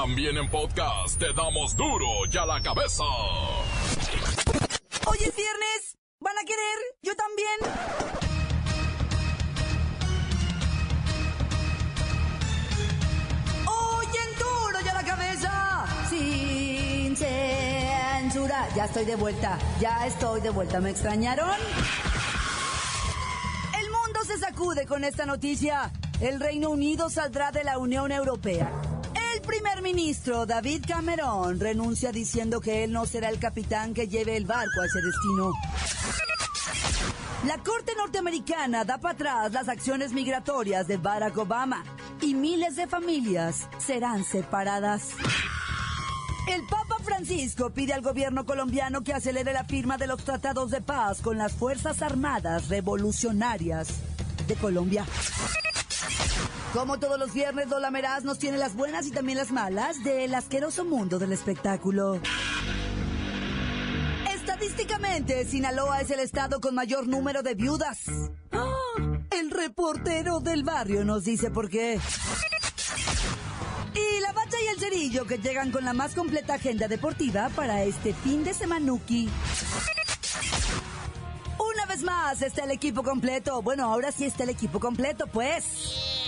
También en podcast te damos duro y a la cabeza. Hoy es viernes. ¿Van a querer? Yo también. Hoy en duro y a la cabeza. Sin censura. Ya estoy de vuelta. Ya estoy de vuelta. ¿Me extrañaron? El mundo se sacude con esta noticia. El Reino Unido saldrá de la Unión Europea. Primer ministro David Cameron renuncia diciendo que él no será el capitán que lleve el barco a ese destino. La Corte norteamericana da para atrás las acciones migratorias de Barack Obama y miles de familias serán separadas. El Papa Francisco pide al gobierno colombiano que acelere la firma de los tratados de paz con las Fuerzas Armadas Revolucionarias de Colombia. Como todos los viernes, Lola Meraz nos tiene las buenas y también las malas del asqueroso mundo del espectáculo. Estadísticamente, Sinaloa es el estado con mayor número de viudas. ¡Ah! El reportero del barrio nos dice por qué. Y la bacha y el cerillo que llegan con la más completa agenda deportiva para este fin de semanuki. Una vez más está el equipo completo. Bueno, ahora sí está el equipo completo, pues.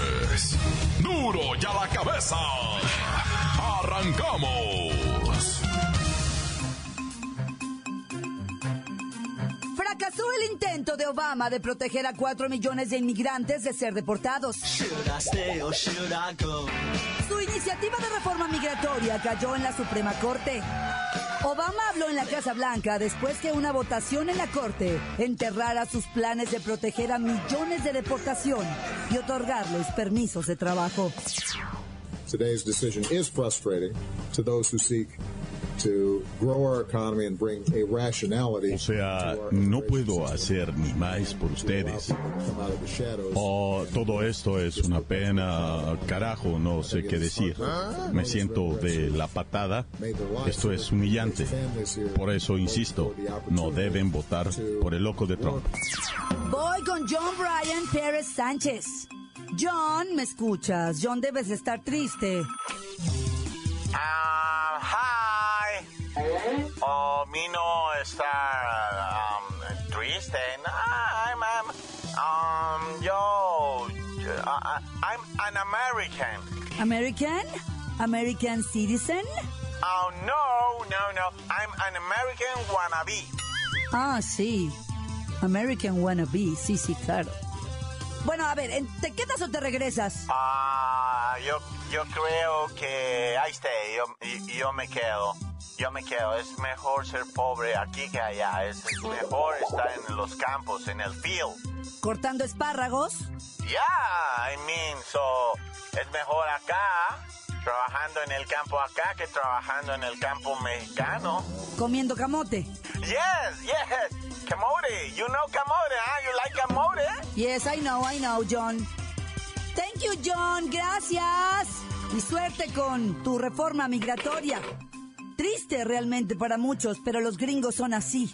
Duro y a la cabeza. Arrancamos. Fracasó el intento de Obama de proteger a cuatro millones de inmigrantes de ser deportados. Su iniciativa de reforma migratoria cayó en la Suprema Corte. Obama habló en la Casa Blanca después que una votación en la Corte enterrara sus planes de proteger a millones de deportación y otorgarles permisos de trabajo. Today's decision is frustrating to those who seek to grow our economy and bring a rationality O sea, no puedo hacer ni más por ustedes. Oh, todo esto es una pena, carajo, no sé qué decir. Me siento de la patada. Esto es humillante. Por eso insisto, no deben votar por el loco de Trump. Voy con John Bryan Pérez Sánchez. John, ¿me escuchas? John, debes estar triste. Ah, está um, triste. No, I'm, I'm, um, yo, I- I- I'm an American. American? American citizen? Oh, no, no, no. I'm an American wannabe. Ah, sí. American wannabe, sí, sí, claro. Bueno, a ver, ¿te quedas o te regresas? Ah, yo, yo creo que ahí esté. Yo, yo me quedo. Yo me quedo. Es mejor ser pobre aquí que allá. Es, mejor estar en los campos, en el field. ¿Cortando espárragos? Yeah, I mean, so es mejor acá, trabajando en el campo acá que trabajando en el campo mexicano. ¿Comiendo camote? Yes, yes, camote. You know camote, huh? You like camote? Yes, I know, I know, John. Thank you, John. Gracias. Y suerte con tu reforma migratoria. Triste realmente para muchos, pero los gringos son así.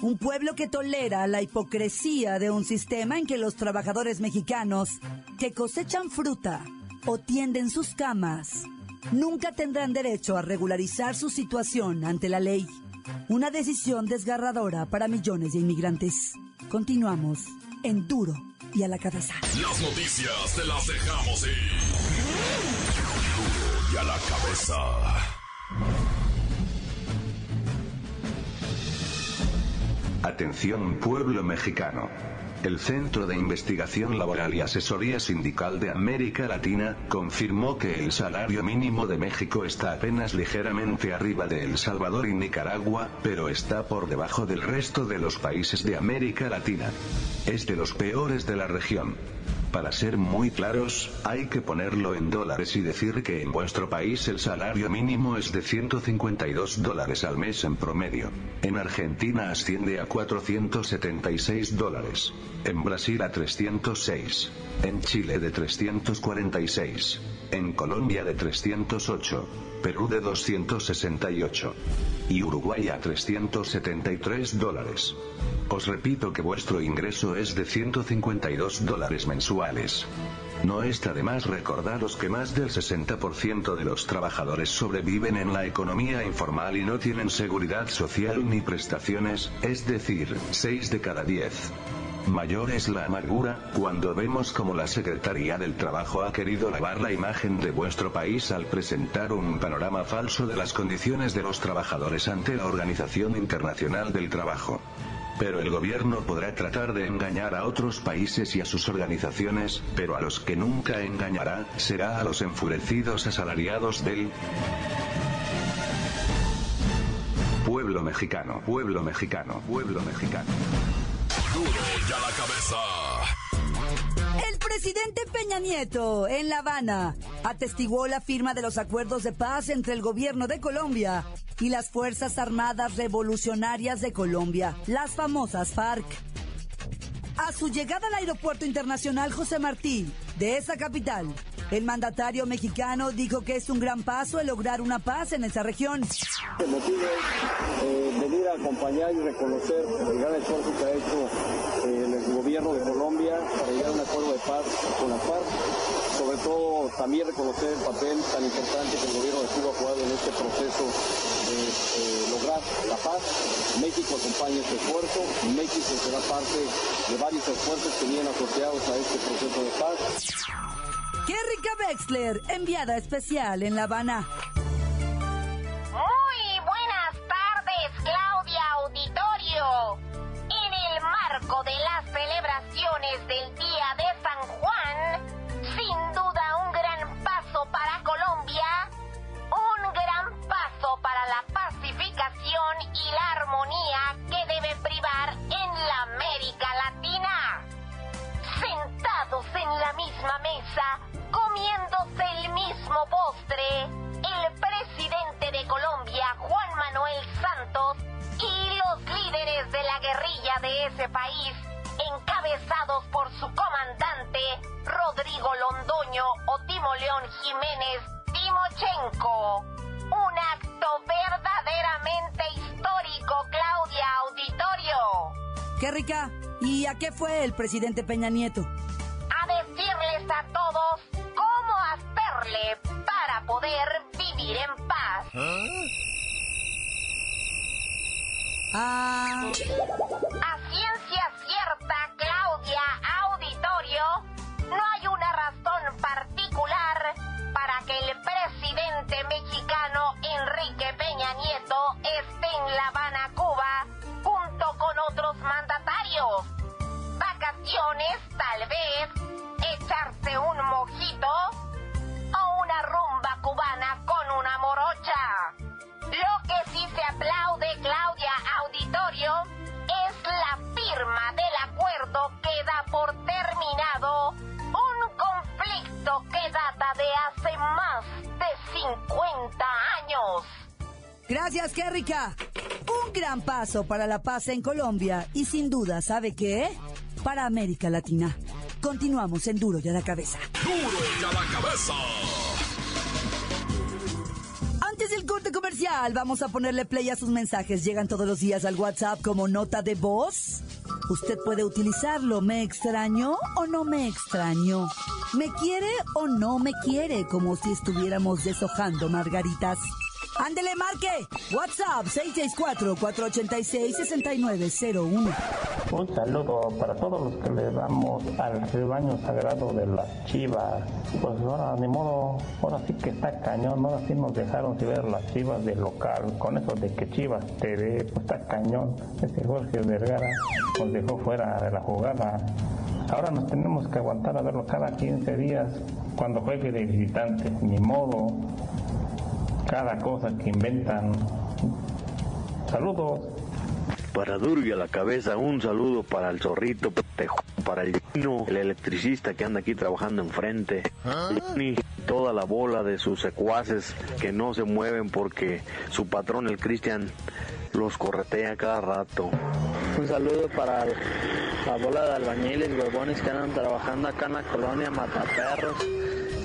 Un pueblo que tolera la hipocresía de un sistema en que los trabajadores mexicanos que cosechan fruta o tienden sus camas nunca tendrán derecho a regularizar su situación ante la ley. Una decisión desgarradora para millones de inmigrantes. Continuamos en duro y a la cabeza. Las noticias te las dejamos ir. Duro y a la cabeza. Atención pueblo mexicano. El Centro de Investigación Laboral y Asesoría Sindical de América Latina confirmó que el salario mínimo de México está apenas ligeramente arriba de El Salvador y Nicaragua, pero está por debajo del resto de los países de América Latina. Es de los peores de la región. Para ser muy claros, hay que ponerlo en dólares y decir que en vuestro país el salario mínimo es de 152 dólares al mes en promedio. En Argentina asciende a 476 dólares. En Brasil a 306. En Chile de 346. En Colombia de 308. Perú de 268. Y Uruguay a 373 dólares. Os repito que vuestro ingreso es de 152 dólares mensuales. No está de más recordaros que más del 60% de los trabajadores sobreviven en la economía informal y no tienen seguridad social ni prestaciones, es decir, 6 de cada 10. Mayor es la amargura, cuando vemos como la Secretaría del Trabajo ha querido lavar la imagen de vuestro país al presentar un panorama falso de las condiciones de los trabajadores ante la Organización Internacional del Trabajo. Pero el gobierno podrá tratar de engañar a otros países y a sus organizaciones, pero a los que nunca engañará, será a los enfurecidos asalariados del pueblo mexicano, pueblo mexicano, pueblo mexicano. El presidente Peña Nieto, en La Habana, atestiguó la firma de los acuerdos de paz entre el gobierno de Colombia y las Fuerzas Armadas Revolucionarias de Colombia, las famosas FARC. A su llegada al Aeropuerto Internacional José Martí de esa capital, el mandatario mexicano dijo que es un gran paso el lograr una paz en esa región. El motivo es eh, venir a acompañar y reconocer el gran esfuerzo que ha hecho eh, el gobierno de Colombia para llegar a un acuerdo de paz con la FARC. Sobre todo también reconocer el papel tan importante que el gobierno de Cuba ha jugado en este proceso de eh, lograr la paz. México acompaña este esfuerzo. México será parte de varios esfuerzos que vienen asociados a este proceso de paz. Kerrika Wexler, enviada especial en La Habana. Auditorio. Kerrika, ¿y a qué fue el presidente Peña Nieto? A decirles a todos cómo hacerle para poder vivir en paz. Ah, A gracias Kerrika. Un gran paso para la paz en Colombia y sin duda, ¿sabe qué? Para América Latina. Continuamos en Duro y a la cabeza. Duro ya la cabeza. Antes del corte comercial, vamos a ponerle play a sus mensajes. Llegan todos los días al WhatsApp como nota de voz. Usted puede utilizarlo. ¿Me extraño o no me extraño? ¿Me quiere o no me quiere? Como si estuviéramos deshojando margaritas. Ándele, marque. WhatsApp 664-486-6901. Un saludo para todos los que le damos al rebaño sagrado de las chivas. Pues ahora, ni modo, ahora sí que está cañón, ahora sí nos dejaron de ver las chivas del local. Con eso de que Chivas TV, pues está cañón. Ese Jorge Vergara nos dejó fuera de la jugada. Ahora nos tenemos que aguantar a verlo cada 15 días cuando juegue de visitante. Ni modo, cada cosa que inventan. Saludos. para Duro y a la cabeza, un saludo para el zorrito, para el el electricista que anda aquí trabajando enfrente, y toda la bola de sus secuaces que no se mueven porque su patrón, el Cristian, los corretea cada rato. Un saludo para la bola de albañiles huevones que andan trabajando acá en la colonia Mataperros.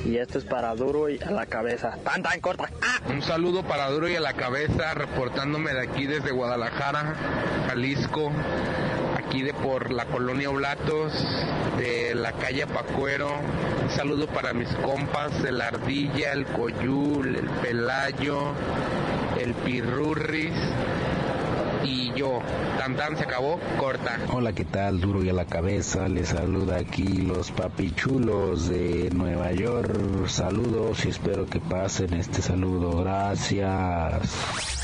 Y esto es para Duro y a la cabeza. ¡Tan, tan corta! Un saludo para Duro y a la cabeza, reportándome de aquí desde Guadalajara, Jalisco, aquí de por la colonia Oblatos, de la calle Pacuero. Un saludo para mis compas, el Ardilla, el Coyul, el Pelayo, el Pirurris yo. Tan tan se acabó, corta. Hola, ¿qué tal? Duro y a la cabeza. Les saluda aquí los papichulos de Nueva York. Saludos y espero que pasen este saludo. Gracias.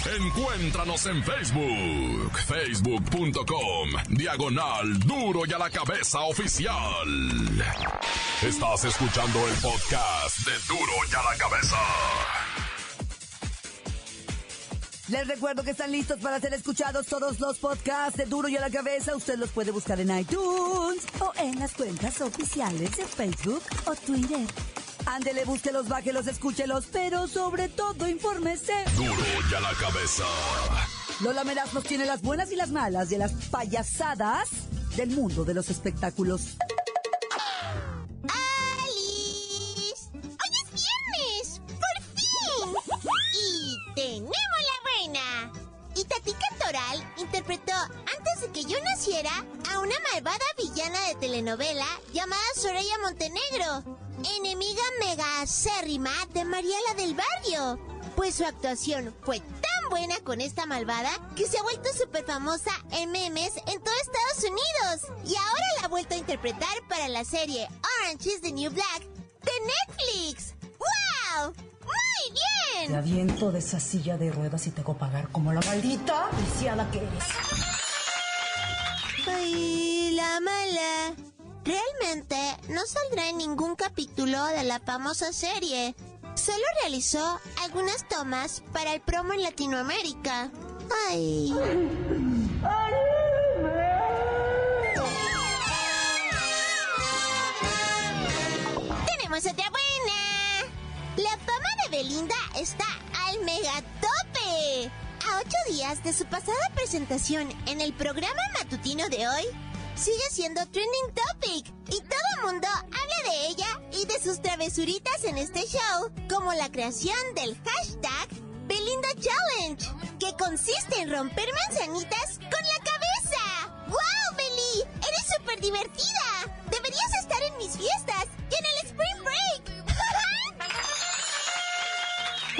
Encuéntranos en Facebook, facebook.com, diagonal duro y a la cabeza oficial. Estás escuchando el podcast de duro y a la cabeza. Les recuerdo que están listos para ser escuchados todos los podcasts de Duro y a la Cabeza. Usted los puede buscar en iTunes o en las cuentas oficiales de Facebook o Twitter. Ándele, búsquelos, bájelos, escúchelos, pero sobre todo infórmese. Duro y a la Cabeza. Lola Meraz nos tiene las buenas y las malas de las payasadas del mundo de los espectáculos. ¡Alice! ¡Hoy es viernes! ¡Por fin! Y tenemos. Itatica Toral interpretó antes de que yo naciera a una malvada villana de telenovela llamada Soraya Montenegro, enemiga mega acérrima de Mariela del Barrio. Pues su actuación fue tan buena con esta malvada que se ha vuelto súper famosa en memes en todo Estados Unidos. Y ahora la ha vuelto a interpretar para la serie Orange is the New Black de Netflix. ¡Wow! ¡Muy bien! Te aviento de esa silla de ruedas y te hago pagar como la maldita viciada que eres. Ay, la mala. Realmente no saldrá en ningún capítulo de la famosa serie. Solo realizó algunas tomas para el promo en Latinoamérica. Ay. Tenemos otra buena. La fama de Belinda está al megatope. A ocho días de su pasada presentación en el programa matutino de hoy, sigue siendo trending topic y todo mundo habla de ella y de sus travesuritas en este show, como la creación del hashtag Belinda Challenge, que consiste en romper manzanitas con la cabeza. ¡Wow, Beli! ¡Eres súper divertida! Deberías estar en mis fiestas y en el Spring Break.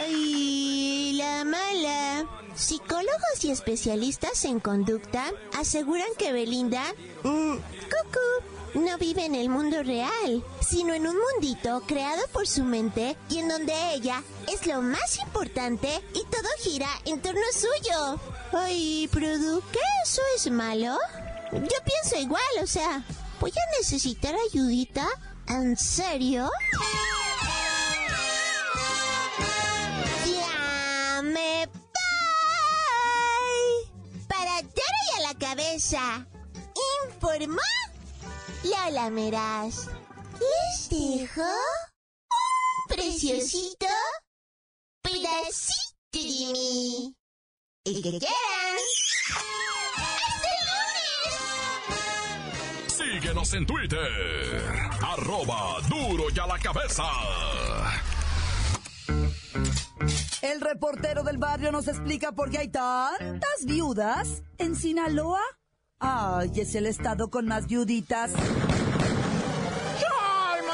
¡Ay, la mala! Psicólogos y especialistas en conducta aseguran que Belinda, mm, cucú, no vive en el mundo real, sino en un mundito creado por su mente y en donde ella es lo más importante y todo gira en torno suyo. Ay, Produ, ¿qué eso es malo? Yo pienso igual, o sea, ¿voy a necesitar ayudita? ¿En serio? Cabeza, informó Lola Meraz. Les dejo un preciosito pedacito de mí. El que quieran. ¡Hasta el lunes! Síguenos en Twitter. Arroba duro y a la cabeza. El reportero del barrio nos explica por qué hay tantas viudas en Sinaloa. Ay, es el estado con más viuditas.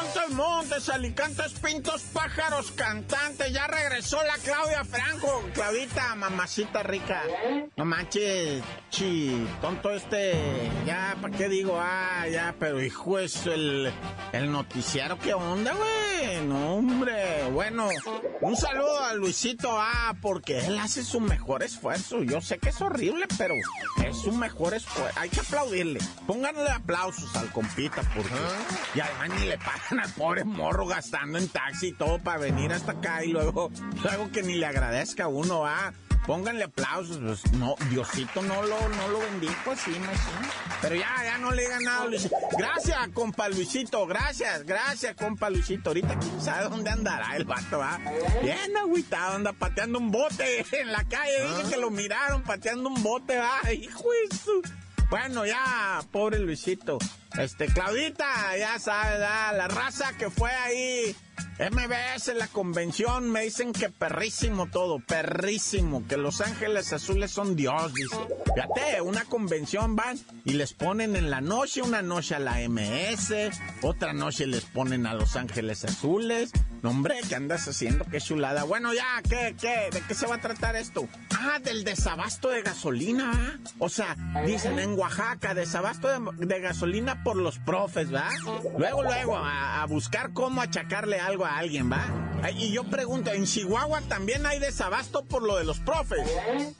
¡Ay, Montes, Montes, Alicantes, Pintos, Pájaros, Cantantes! Ya regresó la Claudia Franco. Claudita, mamacita rica. No manches, chi, tonto este. Ya, ¿para qué digo? Ah, ya, pero hijo, es el, el noticiero. ¿Qué onda, güey? No, hombre. Bueno, un saludo a Luisito Ah, porque él hace su mejor esfuerzo. Yo sé que es horrible, pero es su mejor esfuerzo. Hay que aplaudirle. Pónganle aplausos al compita, porque. Y además ni le pagan al pobre morro gastando en taxi y todo para venir hasta acá y luego, luego que ni le agradezca a uno, ah. Pónganle aplausos. Pues, no, Diosito no lo, no lo bendijo así. Pero ya, ya no le he ganado Luisito. Gracias, compa Luisito. Gracias, gracias, compa Luisito. Ahorita quién sabe dónde andará el vato, ¿va? Bien agüitado, anda pateando un bote en la calle. Dije que lo miraron pateando un bote, va. Hijo de su... Bueno, ya, pobre Luisito. Este, Claudita, ya sabes, la raza que fue ahí MBS, la convención, me dicen que perrísimo todo, perrísimo, que Los Ángeles Azules son Dios, dice. Fíjate, una convención van y les ponen en la noche, una noche a la MS, otra noche les ponen a Los Ángeles Azules. No, hombre, ¿qué andas haciendo? Qué chulada. Bueno, ya, ¿qué, qué? ¿De qué se va a tratar esto? Ah, del desabasto de gasolina, O sea, dicen en Oaxaca, desabasto de, gasolina por los profes, ¿va? Luego, luego, a, buscar cómo achacarle algo a alguien, ¿va? Y yo pregunto, ¿en Chihuahua también hay desabasto por lo de los profes?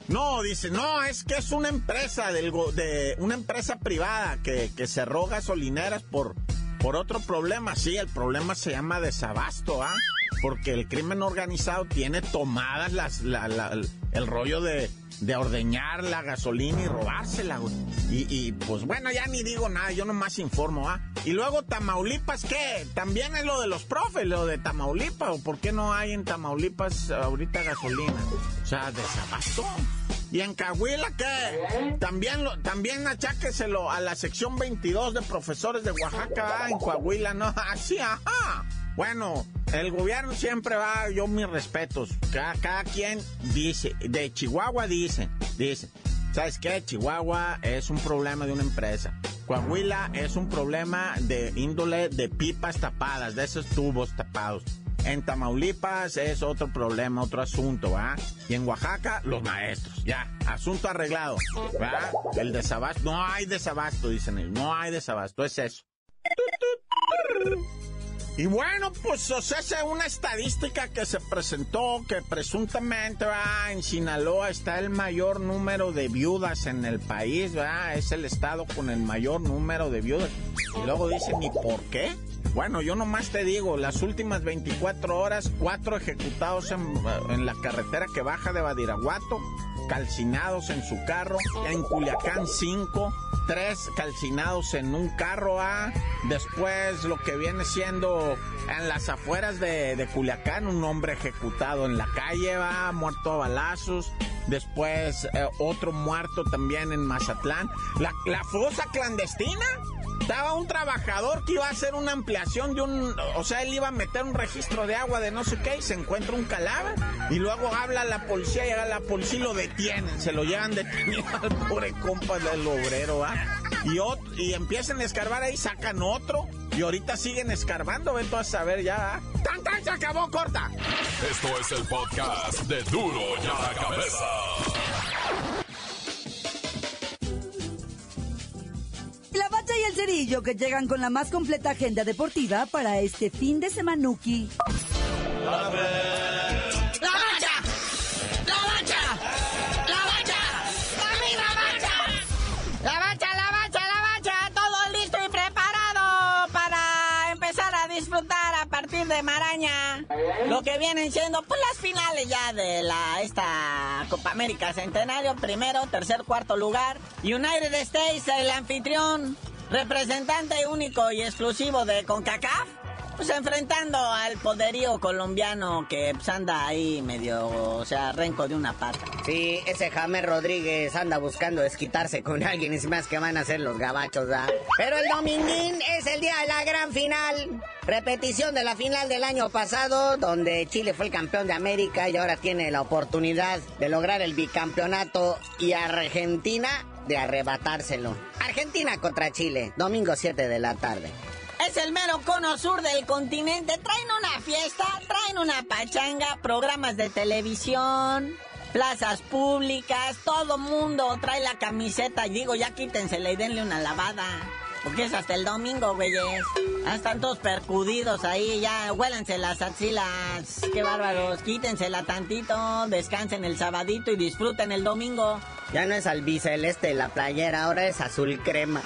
No, dice, no, es que es una empresa del, de una empresa privada que, que cerró gasolineras por, por otro problema. Sí, el problema se llama desabasto, ¿ah? Porque el crimen organizado tiene tomadas las, el rollo de, de ordeñar la gasolina y robársela, Y, pues bueno, ya ni digo nada, yo nomás informo, ¿ah? Y luego Tamaulipas, ¿qué? También es lo de los profes, lo de Tamaulipas, ¿o por qué no hay en Tamaulipas ahorita gasolina? O sea, desabasto. ¿Y en Cahuila qué? También, lo, también acháqueselo a la sección 22 de profesores de Oaxaca, en Coahuila, ¿no? Así, ajá. Bueno, el gobierno siempre va, yo mis respetos. Cada, quien dice, de Chihuahua dice, dice, ¿sabes qué? Chihuahua es un problema de una empresa. Coahuila es un problema de índole de pipas tapadas, de esos tubos tapados. En Tamaulipas es otro problema, otro asunto, ¿va? Y en Oaxaca, los maestros. Ya, asunto arreglado, ¿va? El desabasto, no hay desabasto, dicen ellos, no hay desabasto, es eso. Y bueno, pues o sea, es una estadística que se presentó que presuntamente va en Sinaloa está el mayor número de viudas en el país, ¿verdad? Es el estado con el mayor número de viudas. Y luego dicen, ¿y por qué? Bueno, yo nomás te digo, las últimas 24 horas, cuatro ejecutados en, en la carretera que baja de Badiraguato, calcinados en su carro, en Culiacán cinco, tres calcinados en un carro A, después lo que viene siendo en las afueras de, Culiacán, un hombre ejecutado en la calle, va, muerto a balazos, después eh, otro muerto también en Mazatlán, la, la fosa clandestina, estaba un trabajador que iba a hacer una ampliación de un, o sea, él iba a meter un registro de agua de no sé qué y se encuentra un cadáver y luego habla la policía, llega la policía y lo detienen, se lo llevan detenido al pobre compa del obrero, ¿ah? Y, y empiezan a escarbar ahí, sacan otro y ahorita siguen escarbando, ven a saber ya. ¡Tan, tan! Se acabó, corta. Esto es el podcast de Duro ya la cabeza. El Cerillo que llegan con la más completa agenda deportiva para este fin de semanuki. ¡La! ¡La bacha! ¡La bacha! ¡La misma bacha! ¡La bacha, la bacha, la! Todo listo y preparado para empezar a disfrutar a partir de Maraña. Lo que vienen siendo pues las finales ya de la esta Copa América Centenario, primero, tercer, cuarto lugar. United States, el anfitrión, representante único y exclusivo de CONCACAF, pues enfrentando al poderío colombiano que pues, anda ahí medio, o sea, renco de una pata. Sí, ese James Rodríguez anda buscando desquitarse con alguien, y más que van a ser los gabachos, ¿verdad? Pero el dominguín es el día de la gran final. Repetición de la final del año pasado, donde Chile fue el campeón de América y ahora tiene la oportunidad de lograr el bicampeonato y Argentina de arrebatárselo. Argentina contra Chile, domingo 7 de la tarde. Es el mero cono sur del continente. Traen una fiesta, traen una pachanga, programas de televisión, plazas públicas, todo mundo trae la camiseta. Y digo, ya quítensela y denle una lavada. Porque es hasta el domingo, güeyes. Ah, están todos percudidos ahí, ya huélense las axilas. Qué bárbaros, quítensela tantito, descansen el sabadito y disfruten el domingo. Ya no es albiceleste la playera, ahora es azul crema.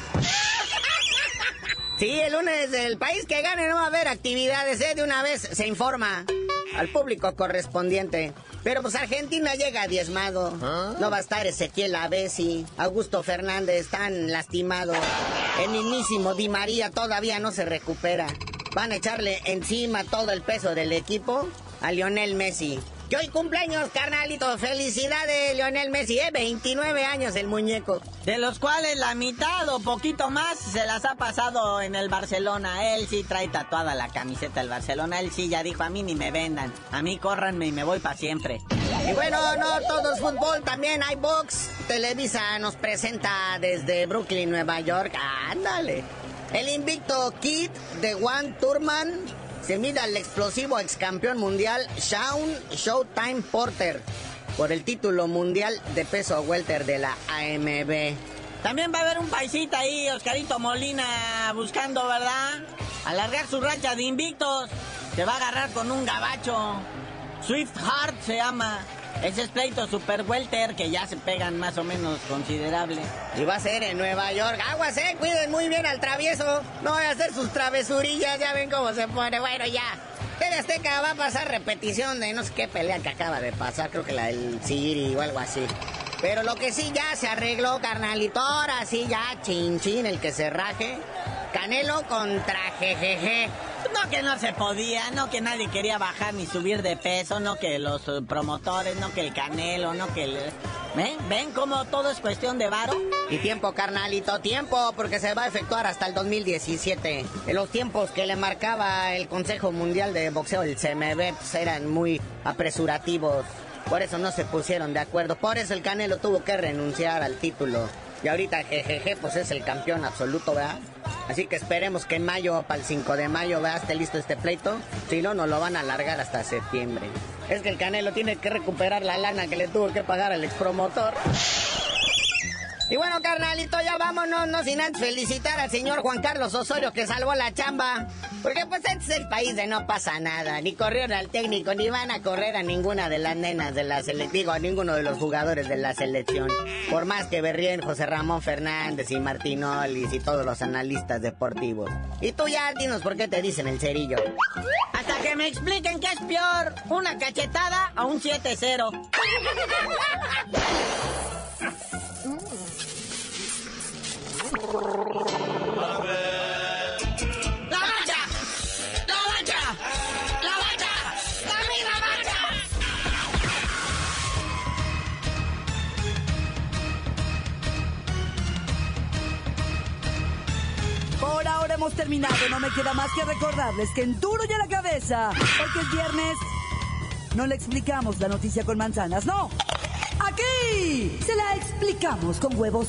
Sí, el lunes del país que gane no va a haber actividades, ¿eh? De una vez se informa al público correspondiente. Pero pues Argentina llega diezmado. ¿Ah? No va a estar Ezequiel Avesi, Augusto Fernández están lastimados. El mismísimo Di María todavía no se recupera. Van a echarle encima todo el peso del equipo a Lionel Messi. Que hoy cumpleaños, carnalito. Felicidades, Lionel Messi, ¿eh? 29 años el muñeco. De los cuales la mitad o poquito más se las ha pasado en el Barcelona. Él sí trae tatuada la camiseta del Barcelona. Él sí ya dijo, a mí ni me vendan. A mí córranme y me voy para siempre. Y bueno, no todo es fútbol, también hay box. Televisa nos presenta desde Brooklyn, Nueva York. Ándale. El invicto Kid de Juan Turman se mide al explosivo ex campeón mundial Shaun Showtime Porter por el título mundial de peso welter de la AMB. También va a haber un paisita ahí, Oscarito Molina, buscando, ¿verdad? Alargar su racha de invictos. Se va a agarrar con un gabacho. Swift Heart se llama. Ese es pleito super welter que ya se pegan más o menos considerable. Y va a ser en Nueva York. Aguas, eh, cuiden muy bien al travieso. No voy a hacer sus travesurillas, ya ven cómo se pone. Bueno, ya. TV Azteca va a pasar repetición de no sé qué pelea que acaba de pasar, creo que la del Siri o algo así. Pero lo que sí ya se arregló, carnalito, ahora sí ya, chin, el que se raje. Canelo contra Jejeje. No que no se podía, no que nadie quería bajar ni subir de peso, no que los eh, promotores, no que el canelo, no que el... ¿Ven? ¿Ven cómo todo es cuestión de varo? Y tiempo, carnalito, tiempo, porque se va a efectuar hasta el 2017. En los tiempos que le marcaba el Consejo Mundial de Boxeo, el CMB, pues, eran muy apresurativos. Por eso no se pusieron de acuerdo. Por eso el Canelo tuvo que renunciar al título. Y ahorita Jejeje, pues es el campeón absoluto, ¿verdad? Así que esperemos que en mayo, para el 5 de mayo, ¿verdad? Esté listo este pleito. Si no, nos lo van a alargar hasta septiembre. Es que el Canelo tiene que recuperar la lana que le tuvo que pagar al expromotor. Y bueno, carnalito, ya vámonos, no sin antes felicitar al señor Juan Carlos Osorio que salvó la chamba. Porque pues este es el país de no pasa nada. Ni corrieron al técnico, ni van a correr a ninguna de las nenas de la selección, digo, a ninguno de los jugadores de la selección. Por más que berríen José Ramón Fernández y Martín Olis y todos los analistas deportivos. Y tú ya dinos por qué te dicen el cerillo. Hasta que me expliquen qué es peor, una cachetada o un 7-0. hemos terminado. No me queda más que recordarles que en duro y a la cabeza, porque es viernes, no le explicamos la noticia con manzanas, no. Aquí se la explicamos con huevos.